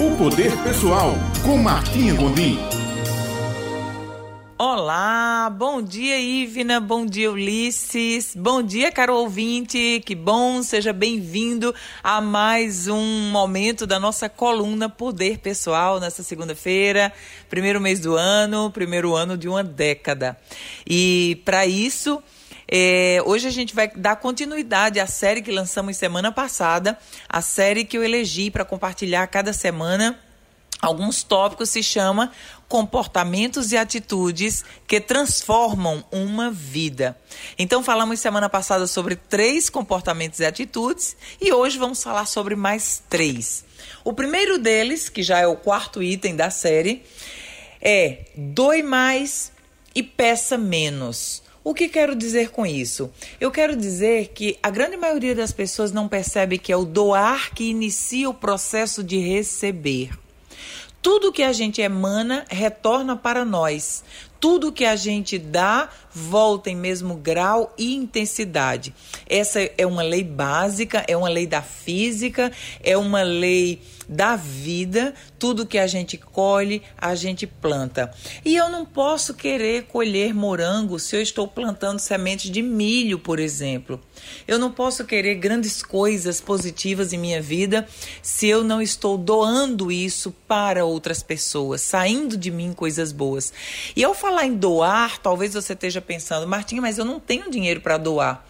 O Poder Pessoal, com Martinha Gondim. Olá, bom dia Ivna, bom dia Ulisses, bom dia caro ouvinte, que bom, seja bem-vindo a mais um momento da nossa coluna Poder Pessoal nessa segunda-feira, primeiro mês do ano, primeiro ano de uma década. E para isso, é, hoje a gente vai dar continuidade à série que lançamos semana passada, a série que eu elegi para compartilhar cada semana alguns tópicos se chama comportamentos e atitudes que transformam uma vida. Então falamos semana passada sobre três comportamentos e atitudes e hoje vamos falar sobre mais três. O primeiro deles, que já é o quarto item da série, é doe mais e peça menos. O que quero dizer com isso? Eu quero dizer que a grande maioria das pessoas não percebe que é o doar que inicia o processo de receber. Tudo que a gente emana retorna para nós. Tudo que a gente dá volta em mesmo grau e intensidade. Essa é uma lei básica, é uma lei da física, é uma lei da vida, tudo que a gente colhe, a gente planta. E eu não posso querer colher morango se eu estou plantando sementes de milho, por exemplo. Eu não posso querer grandes coisas positivas em minha vida se eu não estou doando isso para outras pessoas, saindo de mim coisas boas. E ao falar em doar, talvez você esteja pensando, Martinha, mas eu não tenho dinheiro para doar.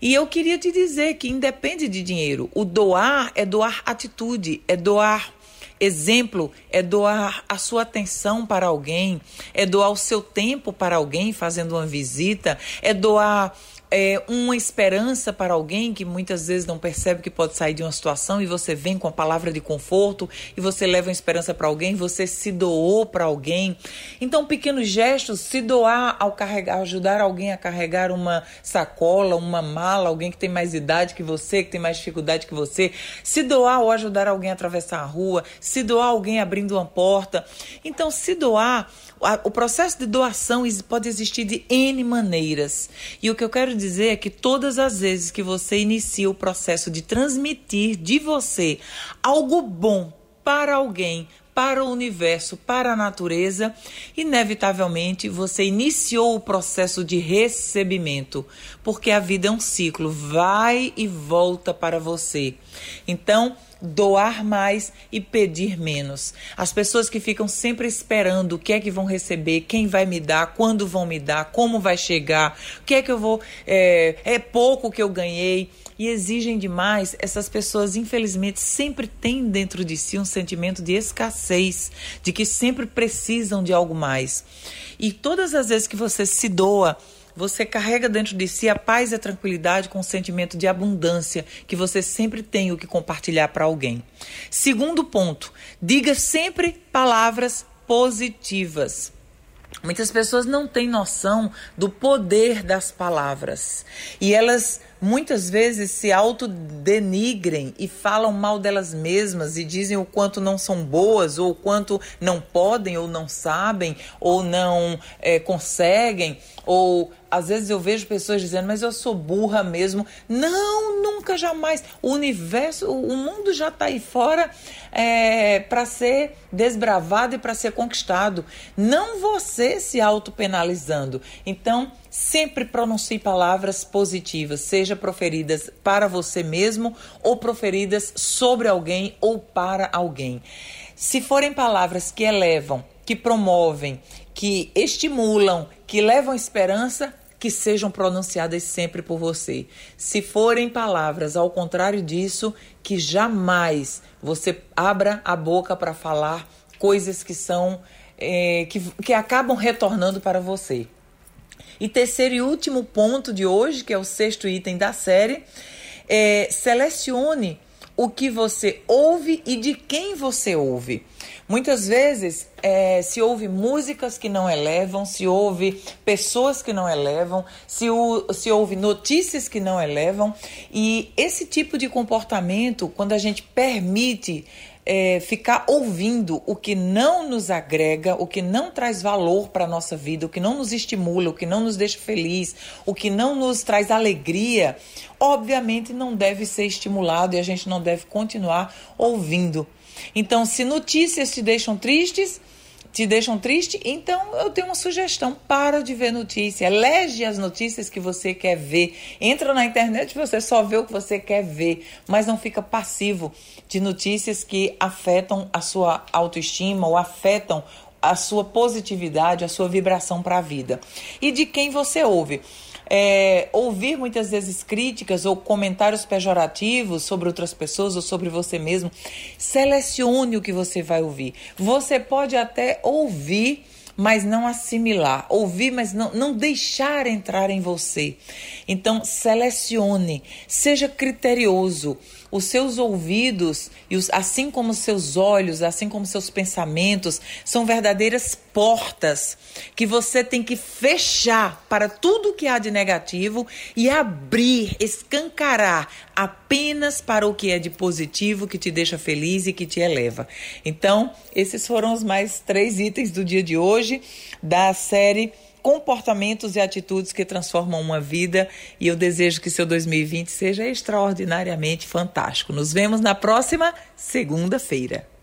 E eu queria te dizer que independe de dinheiro. O doar é doar atitude, é doar exemplo, é doar a sua atenção para alguém, é doar o seu tempo para alguém fazendo uma visita, é doar é, uma esperança para alguém que muitas vezes não percebe que pode sair de uma situação e você vem com a palavra de conforto e você leva uma esperança para alguém, você se doou para alguém. Então, pequenos gestos, se doar ao carregar, ajudar alguém a carregar uma sacola, uma mala, alguém que tem mais idade que você, que tem mais dificuldade que você, se doar ou ajudar alguém a atravessar a rua, se doar alguém abrindo uma porta. Então, se doar, o processo de doação pode existir de N maneiras. E o que eu quero dizer é que todas as vezes que você inicia o processo de transmitir de você algo bom para alguém, para o universo, para a natureza, inevitavelmente você iniciou o processo de recebimento, porque a vida é um ciclo, vai e volta para você. Então, doar mais e pedir menos. As pessoas que ficam sempre esperando o que é que vão receber, quem vai me dar, quando vão me dar, como vai chegar, o que é que eu vou. É, é pouco que eu ganhei e exigem demais, essas pessoas, infelizmente, sempre têm dentro de si um sentimento de escassez, de que sempre precisam de algo mais. E todas as vezes que você se doa, você carrega dentro de si a paz e a tranquilidade com o sentimento de abundância que você sempre tem o que compartilhar para alguém. Segundo ponto, diga sempre palavras positivas. Muitas pessoas não têm noção do poder das palavras e elas muitas vezes se autodenigrem e falam mal delas mesmas e dizem o quanto não são boas, ou o quanto não podem, ou não sabem, ou não é, conseguem, ou às vezes eu vejo pessoas dizendo, mas eu sou burra mesmo. Não, nunca, jamais. O universo, o mundo já está aí fora é, para ser desbravado e para ser conquistado. Não você se autopenalizando. Então, sempre pronuncie palavras positivas, seja proferidas para você mesmo ou proferidas sobre alguém ou para alguém. Se forem palavras que elevam, que promovem, que estimulam, que levam esperança, que sejam pronunciadas sempre por você. Se forem palavras ao contrário disso, que jamais você abra a boca para falar coisas que são é, que, que acabam retornando para você. E terceiro e último ponto de hoje, que é o sexto item da série, é selecione o que você ouve e de quem você ouve. Muitas vezes é, se ouve músicas que não elevam, se ouve pessoas que não elevam, se, o, se ouve notícias que não elevam. E esse tipo de comportamento, quando a gente permite é, ficar ouvindo o que não nos agrega, o que não traz valor para a nossa vida, o que não nos estimula, o que não nos deixa feliz, o que não nos traz alegria, obviamente não deve ser estimulado e a gente não deve continuar ouvindo. Então, se notícias te deixam tristes, te deixam triste, então eu tenho uma sugestão: para de ver notícia, elege as notícias que você quer ver. Entra na internet, você só vê o que você quer ver, mas não fica passivo de notícias que afetam a sua autoestima ou afetam a sua positividade, a sua vibração para a vida. E de quem você ouve é, ouvir muitas vezes críticas ou comentários pejorativos sobre outras pessoas ou sobre você mesmo, selecione o que você vai ouvir. Você pode até ouvir mas não assimilar, ouvir, mas não, não deixar entrar em você. Então, selecione, seja criterioso. Os seus ouvidos, e os, assim como os seus olhos, assim como seus pensamentos, são verdadeiras portas que você tem que fechar para tudo que há de negativo e abrir, escancarar apenas para o que é de positivo, que te deixa feliz e que te eleva. Então, esses foram os mais três itens do dia de hoje da série comportamentos e atitudes que transformam uma vida e eu desejo que seu 2020 seja extraordinariamente fantástico. Nos vemos na próxima segunda-feira.